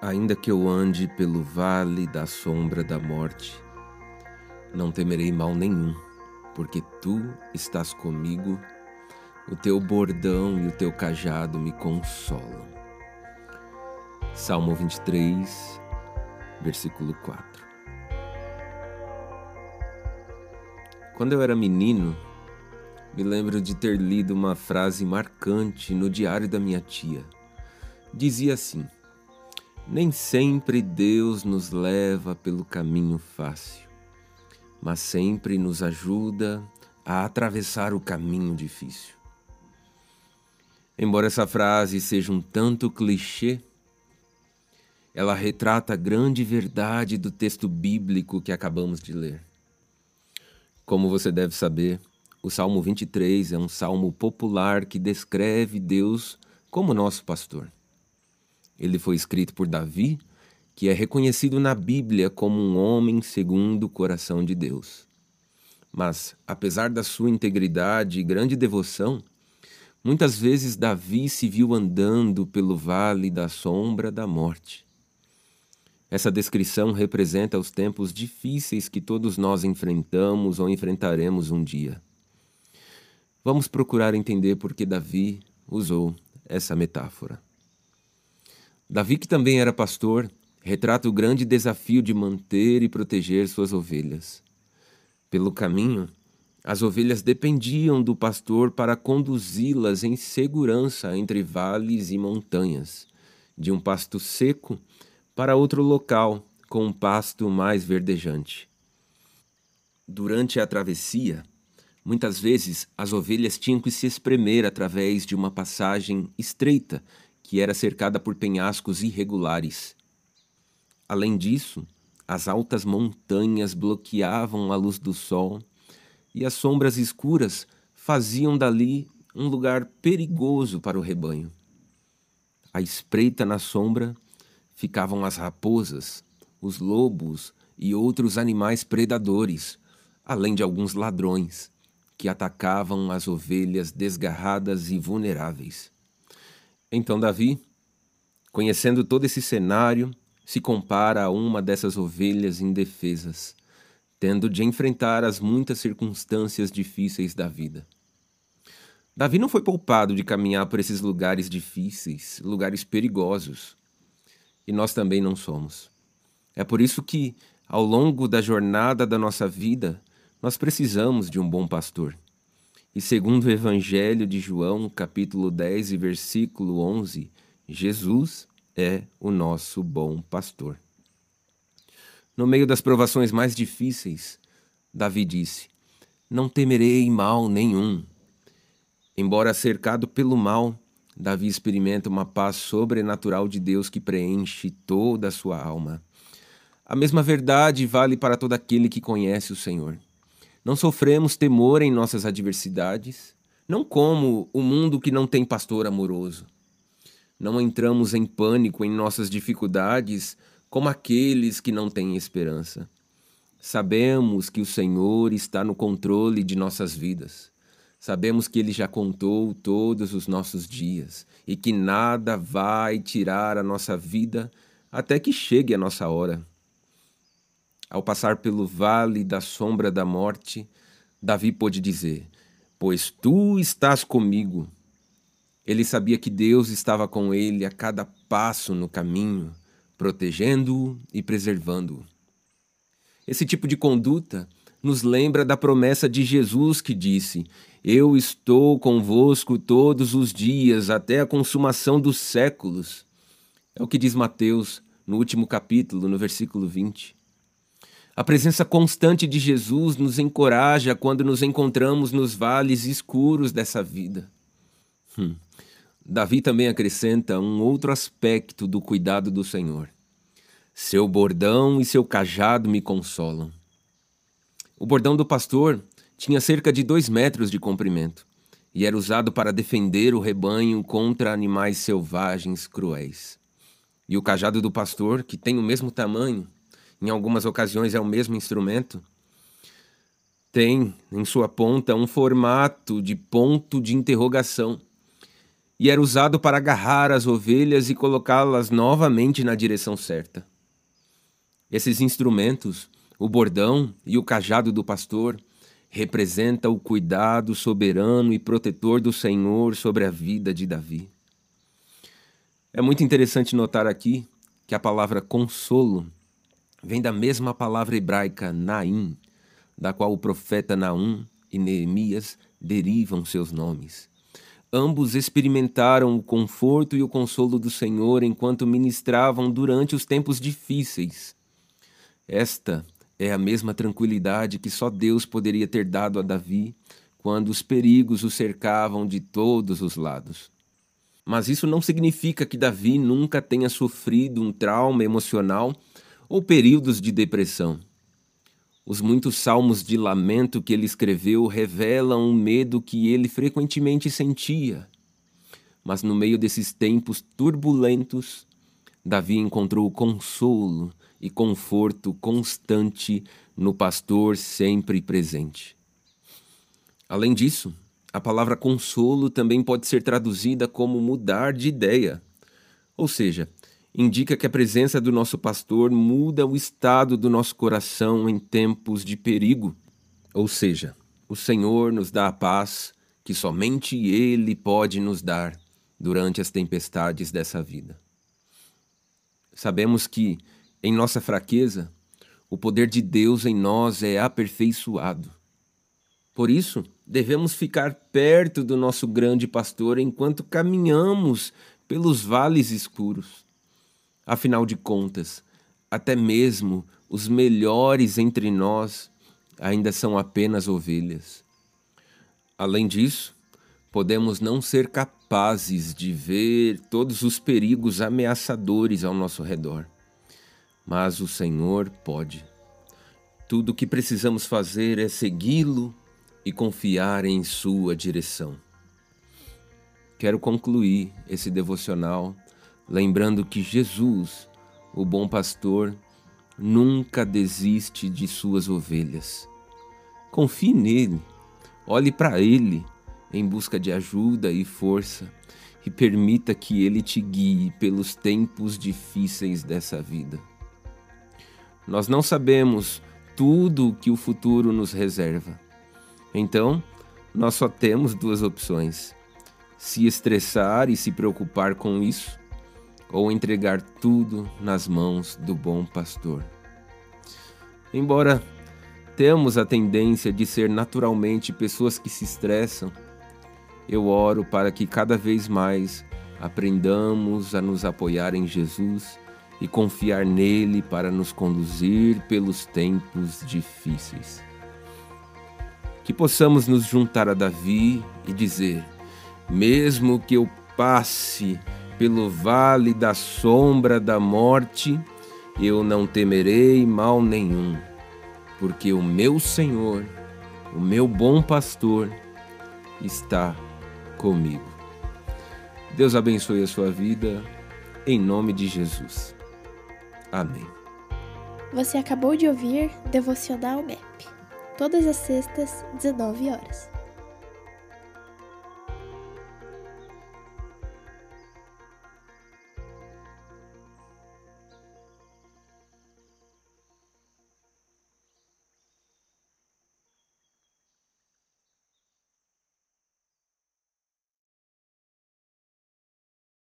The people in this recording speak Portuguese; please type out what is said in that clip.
Ainda que eu ande pelo vale da sombra da morte, não temerei mal nenhum, porque tu estás comigo, o teu bordão e o teu cajado me consolam. Salmo 23, versículo 4. Quando eu era menino, me lembro de ter lido uma frase marcante no diário da minha tia. Dizia assim: nem sempre Deus nos leva pelo caminho fácil, mas sempre nos ajuda a atravessar o caminho difícil. Embora essa frase seja um tanto clichê, ela retrata a grande verdade do texto bíblico que acabamos de ler. Como você deve saber, o Salmo 23 é um salmo popular que descreve Deus como nosso pastor. Ele foi escrito por Davi, que é reconhecido na Bíblia como um homem segundo o coração de Deus. Mas, apesar da sua integridade e grande devoção, muitas vezes Davi se viu andando pelo vale da sombra da morte. Essa descrição representa os tempos difíceis que todos nós enfrentamos ou enfrentaremos um dia. Vamos procurar entender por que Davi usou essa metáfora. Davi, que também era pastor, retrata o grande desafio de manter e proteger suas ovelhas. Pelo caminho, as ovelhas dependiam do pastor para conduzi-las em segurança entre vales e montanhas, de um pasto seco para outro local com um pasto mais verdejante. Durante a travessia, muitas vezes as ovelhas tinham que se espremer através de uma passagem estreita que era cercada por penhascos irregulares. Além disso, as altas montanhas bloqueavam a luz do sol e as sombras escuras faziam dali um lugar perigoso para o rebanho. À espreita na sombra ficavam as raposas, os lobos e outros animais predadores, além de alguns ladrões que atacavam as ovelhas desgarradas e vulneráveis. Então Davi, conhecendo todo esse cenário, se compara a uma dessas ovelhas indefesas, tendo de enfrentar as muitas circunstâncias difíceis da vida. Davi não foi poupado de caminhar por esses lugares difíceis, lugares perigosos. E nós também não somos. É por isso que, ao longo da jornada da nossa vida, nós precisamos de um bom pastor. E segundo o Evangelho de João, capítulo 10 e versículo 11, Jesus é o nosso bom pastor. No meio das provações mais difíceis, Davi disse: Não temerei mal nenhum. Embora cercado pelo mal, Davi experimenta uma paz sobrenatural de Deus que preenche toda a sua alma. A mesma verdade vale para todo aquele que conhece o Senhor. Não sofremos temor em nossas adversidades, não como o mundo que não tem pastor amoroso. Não entramos em pânico em nossas dificuldades como aqueles que não têm esperança. Sabemos que o Senhor está no controle de nossas vidas. Sabemos que Ele já contou todos os nossos dias e que nada vai tirar a nossa vida até que chegue a nossa hora. Ao passar pelo vale da sombra da morte, Davi pôde dizer: Pois tu estás comigo. Ele sabia que Deus estava com ele a cada passo no caminho, protegendo-o e preservando-o. Esse tipo de conduta nos lembra da promessa de Jesus que disse: Eu estou convosco todos os dias até a consumação dos séculos. É o que diz Mateus no último capítulo, no versículo 20. A presença constante de Jesus nos encoraja quando nos encontramos nos vales escuros dessa vida. Hum. Davi também acrescenta um outro aspecto do cuidado do Senhor. Seu bordão e seu cajado me consolam. O bordão do pastor tinha cerca de dois metros de comprimento e era usado para defender o rebanho contra animais selvagens cruéis. E o cajado do pastor, que tem o mesmo tamanho, em algumas ocasiões é o mesmo instrumento, tem em sua ponta um formato de ponto de interrogação e era usado para agarrar as ovelhas e colocá-las novamente na direção certa. Esses instrumentos, o bordão e o cajado do pastor, representa o cuidado soberano e protetor do Senhor sobre a vida de Davi. É muito interessante notar aqui que a palavra consolo vem da mesma palavra hebraica Naim, da qual o profeta Naum e Neemias derivam seus nomes. Ambos experimentaram o conforto e o consolo do Senhor enquanto ministravam durante os tempos difíceis. Esta é a mesma tranquilidade que só Deus poderia ter dado a Davi quando os perigos o cercavam de todos os lados. Mas isso não significa que Davi nunca tenha sofrido um trauma emocional ou períodos de depressão. Os muitos salmos de lamento que ele escreveu revelam o medo que ele frequentemente sentia. Mas no meio desses tempos turbulentos, Davi encontrou consolo e conforto constante no pastor sempre presente. Além disso, a palavra consolo também pode ser traduzida como mudar de ideia. Ou seja, indica que a presença do nosso pastor muda o estado do nosso coração em tempos de perigo. Ou seja, o Senhor nos dá a paz que somente Ele pode nos dar durante as tempestades dessa vida. Sabemos que, em nossa fraqueza, o poder de Deus em nós é aperfeiçoado. Por isso, devemos ficar perto do nosso grande pastor enquanto caminhamos pelos vales escuros. Afinal de contas, até mesmo os melhores entre nós ainda são apenas ovelhas. Além disso, podemos não ser capazes de ver todos os perigos ameaçadores ao nosso redor, mas o Senhor pode. Tudo o que precisamos fazer é segui-lo e confiar em Sua direção. Quero concluir esse devocional lembrando que Jesus, o bom pastor, nunca desiste de suas ovelhas. Confie nele, olhe para ele em busca de ajuda e força e permita que ele te guie pelos tempos difíceis dessa vida. Nós não sabemos tudo o que o futuro nos reserva. Então, nós só temos duas opções: se estressar e se preocupar com isso, ou entregar tudo nas mãos do bom pastor. Embora temos a tendência de ser naturalmente pessoas que se estressam, eu oro para que cada vez mais aprendamos a nos apoiar em Jesus e confiar nele para nos conduzir pelos tempos difíceis. Que possamos nos juntar a Davi e dizer: mesmo que eu passe pelo vale da sombra da morte, eu não temerei mal nenhum, porque o meu Senhor, o meu bom pastor, está comigo. Deus abençoe a sua vida, em nome de Jesus. Amém. Você acabou de ouvir Devocional MEP, todas as sextas, 19 horas.